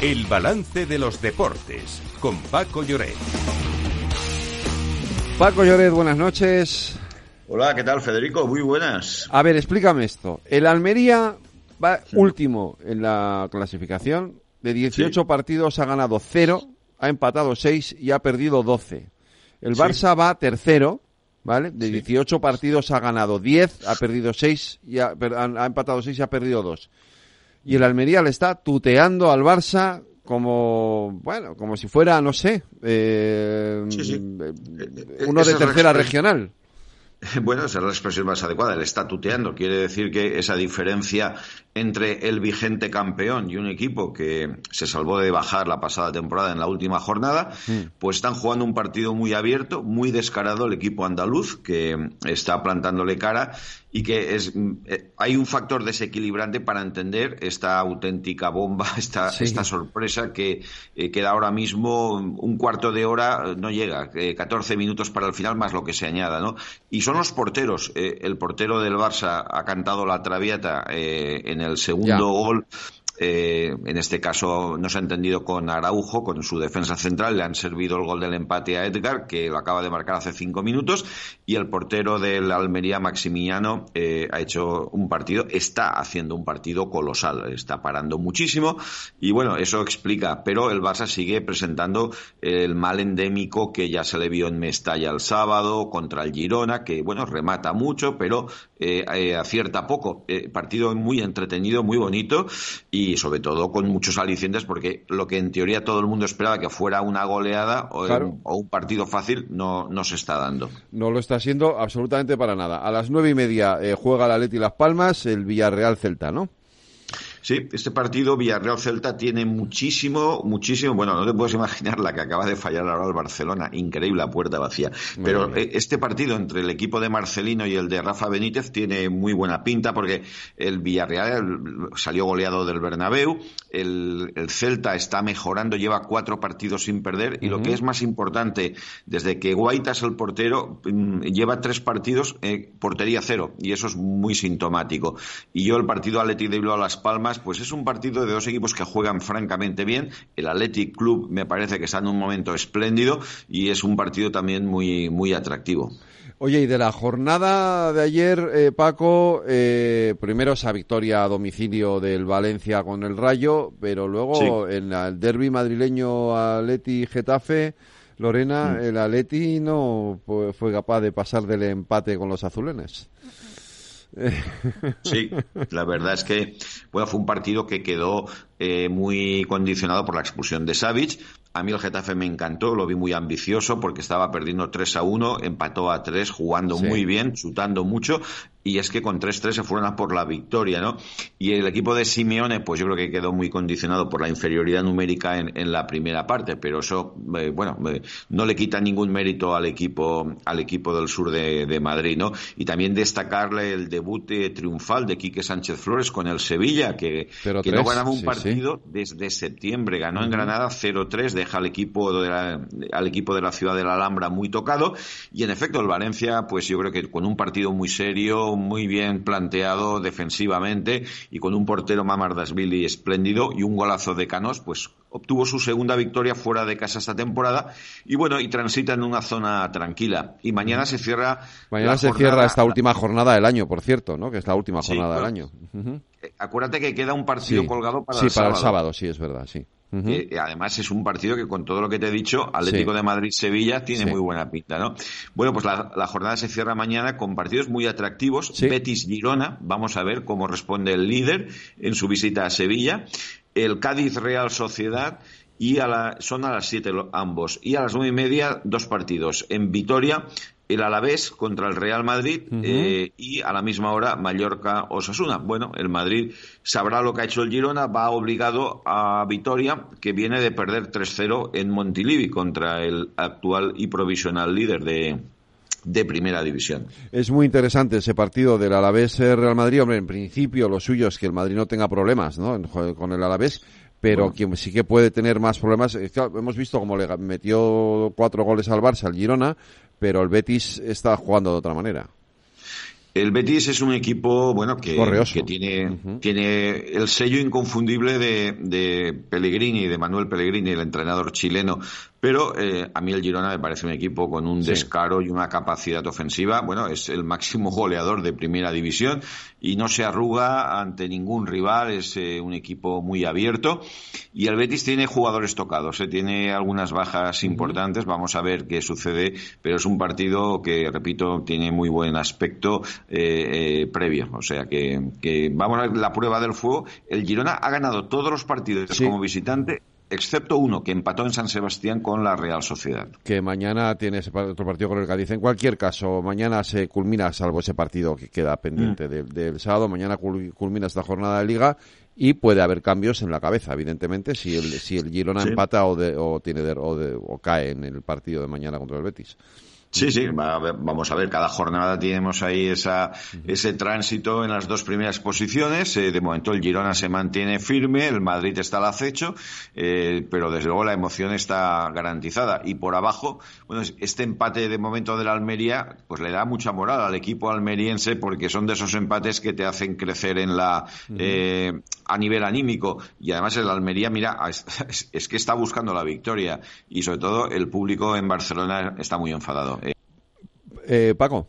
El balance de los deportes con Paco Lloret. Paco Lloret, buenas noches. Hola, ¿qué tal Federico? Muy buenas. A ver, explícame esto. El Almería va último en la clasificación. De 18 partidos ha ganado 0, ha empatado 6 y ha perdido 12. El Barça va tercero, ¿vale? De 18 partidos ha ganado 10, ha perdido 6 y ha, ha empatado 6 y ha perdido 2. Y el Almería le está tuteando al Barça como, bueno, como si fuera, no sé, eh, uno de tercera regional. Bueno, esa es la expresión más adecuada. El está tuteando quiere decir que esa diferencia entre el vigente campeón y un equipo que se salvó de bajar la pasada temporada en la última jornada, mm. pues están jugando un partido muy abierto, muy descarado el equipo andaluz, que está plantándole cara y que es eh, hay un factor desequilibrante para entender esta auténtica bomba, esta, esta sorpresa que eh, queda ahora mismo un cuarto de hora, no llega, 14 minutos para el final más lo que se añada, ¿no? Y son los porteros. Eh, el portero del Barça ha cantado la traviata en el segundo gol eh, en este caso no se ha entendido con Araujo, con su defensa central, le han servido el gol del empate a Edgar, que lo acaba de marcar hace cinco minutos, y el portero del Almería, Maximiano, eh, ha hecho un partido, está haciendo un partido colosal, está parando muchísimo, y bueno, eso explica, pero el Barça sigue presentando el mal endémico que ya se le vio en Mestalla el sábado contra el Girona, que bueno, remata mucho, pero eh, acierta poco. partido muy entretenido, muy bonito, y y sobre todo con muchos alicientes porque lo que en teoría todo el mundo esperaba que fuera una goleada o, un partido fácil no, no se está dando. No lo está siendo absolutamente para nada. A las nueve y media eh, juega la Leti Las Palmas, el Villarreal Celta, ¿no? Sí, este partido Villarreal-Celta tiene muchísimo, muchísimo, bueno, no te puedes imaginar la que acaba de fallar ahora el Barcelona, increíble la puerta vacía. Pero eh, este partido entre el equipo de Marcelino y el de Rafa Benítez tiene muy buena pinta porque el Villarreal salió goleado del Bernabéu, el, Celta está mejorando, lleva cuatro partidos sin perder y lo que es más importante, desde que Guaita es el portero, mm, lleva tres partidos eh, portería cero y eso es muy sintomático. Y yo el partido Atleti de Bilbao a Pues es un partido de dos equipos que juegan francamente bien. El Athletic Club me parece que está en un momento espléndido y es un partido también muy, muy atractivo. Oye, y de la jornada de ayer, eh, Paco, eh, primero esa victoria a domicilio del Valencia con el Rayo, pero luego en el derby madrileño Atleti-Getafe, Lorena, mm. el Atleti no fue capaz de pasar del empate con los azulenes. Sí, la verdad es que bueno, fue un partido que quedó eh, muy condicionado por la expulsión de Savic. A mí el Getafe me encantó, lo vi muy ambicioso porque estaba perdiendo 3 a 1, empató a 3, jugando muy bien, chutando mucho y es que con 3-3 se fueron a por la victoria, ¿no? Y el equipo de Simeone, pues yo creo que quedó muy condicionado por la inferioridad numérica en, la primera parte, pero eso, eh, bueno, eh, no le quita ningún mérito al equipo, al equipo del sur de, Madrid, ¿no? Y también destacarle el debut triunfal de Quique Sánchez Flores con el Sevilla, que, que no ganaba un partido desde septiembre, ganó en Granada 0-3, deja al equipo, de la, al equipo de la ciudad de la Alhambra muy tocado, y en efecto el Valencia, pues yo creo que con un partido muy serio, muy bien planteado defensivamente y con un portero Mamardasvili espléndido y un golazo de Canos, pues obtuvo su segunda victoria fuera de casa esta temporada y bueno, y transita en una zona tranquila. Y mañana se cierra. Mañana se cierra esta última jornada del año, por cierto, ¿no? Que es la última jornada del año. Eh, acuérdate que queda un partido colgado para el para el sábado, sí, es verdad, sí. Eh, además es un partido que con todo lo que te he dicho, Atlético de Madrid-Sevilla tiene muy buena pinta, ¿no? Bueno, pues la, jornada se cierra mañana con partidos muy atractivos. Betis-Girona, vamos a ver cómo responde el líder en su visita a Sevilla. El Cádiz-Real Sociedad y a la, son a las siete ambos. Y a las nueve y media, dos partidos. En Vitoria, el Alavés contra el Real Madrid eh, y a la misma hora Mallorca-Osasuna. Bueno, el Madrid sabrá lo que ha hecho el Girona, va obligado a Vitoria, que viene de perder 3-0 en Montilivi contra el actual y provisional líder de, de primera división. Es muy interesante ese partido del Alavés Real Madrid. Hombre, en principio lo suyo es que el Madrid no tenga problemas ¿no? con el Alavés, pero quien sí que puede tener más problemas, hemos visto como le metió cuatro goles al Barça, al Girona, pero el Betis está jugando de otra manera. El Betis es un equipo, bueno, que, que tiene, tiene el sello inconfundible de, de Pellegrini, de Manuel Pellegrini, el entrenador chileno, pero eh, a mí el Girona me parece un equipo con un descaro y una capacidad ofensiva. Bueno, es el máximo goleador de primera división y no se arruga ante ningún rival. Es eh, un equipo muy abierto. Y el Betis tiene jugadores tocados, eh, tiene algunas bajas importantes. Vamos a ver qué sucede, pero es un partido que, repito, tiene muy buen aspecto previo. O sea que, que, vamos a ver la prueba del fuego. El Girona ha ganado todos los partidos como visitante excepto uno que empató en San Sebastián con la Real Sociedad. Que mañana tiene ese otro partido con el Cádiz. En cualquier caso, mañana se culmina, salvo ese partido que queda pendiente mm. del, sábado, mañana culmina esta jornada de liga y puede haber cambios en la cabeza, evidentemente, si el, si el Girona empata o, o, tiene o cae en el partido de mañana contra el Betis. Sí, sí, vamos a ver, cada jornada tenemos ahí esa, ese tránsito en las dos primeras posiciones. Eh, de momento el Girona se mantiene firme, el Madrid está al acecho, eh, pero desde luego la emoción está garantizada. Y por abajo, bueno, este empate de momento de la Almería, pues le da mucha moral al equipo almeriense porque son de esos empates que te hacen crecer en la, eh, a nivel anímico. Y además el Almería, mira, es que está buscando la victoria y sobre todo el público en Barcelona está muy enfadado. Eh, Paco.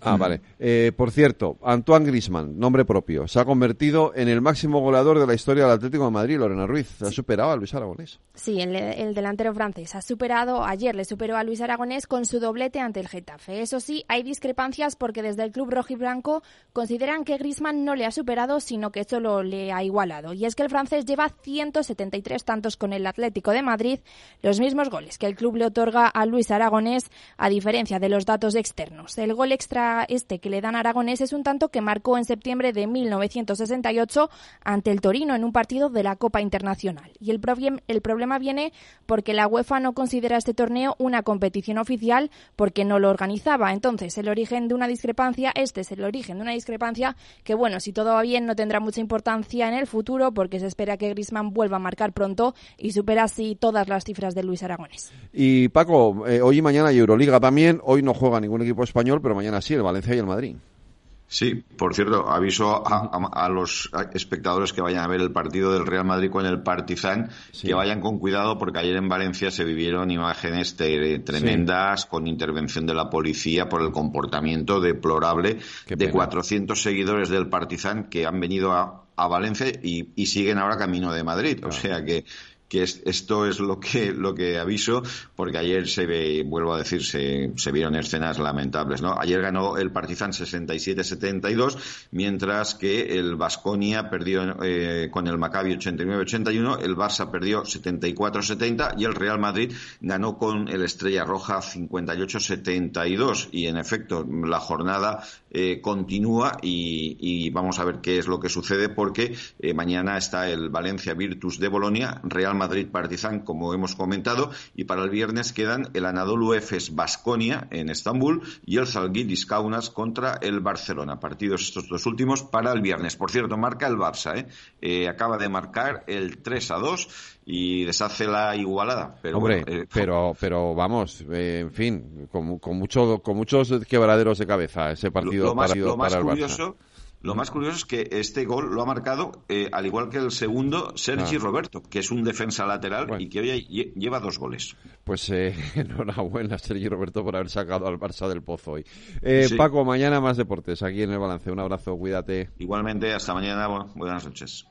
Ah, vale. Eh, por cierto, Antoine Grisman, nombre propio, se ha convertido en el máximo goleador de la historia del Atlético de Madrid, Lorena Ruiz. Ha superado a Luis Aragonés. Sí, el, delantero francés ha superado, ayer le superó a Luis Aragonés con su doblete ante el Getafe. Eso sí, hay discrepancias porque desde el club rojiblanco consideran que Grisman no le ha superado, sino que solo le ha igualado. Y es que el francés lleva 173 tantos con el Atlético de Madrid, los mismos goles que el club le otorga a Luis Aragonés, a diferencia de los datos externos. El gol extra este que le dan a Aragonés es un tanto que marcó en septiembre de 1968 ante el Torino en un partido de la Copa Internacional. Y el, problema viene porque la UEFA no considera este torneo una competición oficial porque no lo organizaba. Entonces, el origen de una discrepancia, este es el origen de una discrepancia que, bueno, si todo va bien no tendrá mucha importancia en el futuro porque se espera que Griezmann vuelva a marcar pronto y supera así todas las cifras de Luis Aragonés. Y Paco, eh, hoy y mañana hay Euroliga también. Hoy no juega ningún equipo español, pero mañana así, el Valencia y el Madrid. Sí, por cierto, aviso a, los espectadores que vayan a ver el partido del Real Madrid con el Partizan que vayan con cuidado porque ayer en Valencia se vivieron imágenes tremendas con intervención de la policía por el comportamiento deplorable de 400 seguidores del Partizan que han venido a, Valencia y, siguen ahora camino de Madrid. O sea que que esto es lo que lo que aviso porque ayer se ve, vuelvo a decir se, se vieron escenas lamentables no ayer ganó el Partizan 67-72 mientras que el Vasconia perdió eh, con el Maccabi 89-81 el Barça perdió 74-70 y el Real Madrid ganó con el Estrella Roja 58-72 y en efecto la jornada eh, continúa y, vamos a ver qué es lo que sucede porque eh, mañana está el Valencia Virtus de Bolonia Real Madrid Partizan, como hemos comentado, y para el viernes quedan el Anadolu Efes Basconia en Estambul y el Zalgiris Kaunas contra el Barcelona. Partidos estos dos últimos para el viernes. Por cierto, marca el Barça, ¿eh? eh acaba de marcar el 3 a 2 y deshace la igualada. Pero Hombre, eh, pero, pero vamos, eh, en fin, con, con, mucho, con muchos quebraderos de cabeza ese partido, lo, más, curioso, lo más curioso es que este gol lo ha marcado, eh, al igual que el segundo, Sergi ah. Roberto, que es un defensa lateral y que hoy lleva dos goles. Pues eh, enhorabuena, Sergi Roberto, por haber sacado al Barça del pozo hoy. Eh, Paco, mañana más deportes aquí en el balance. Un abrazo, cuídate. Igualmente, hasta mañana. buenas noches.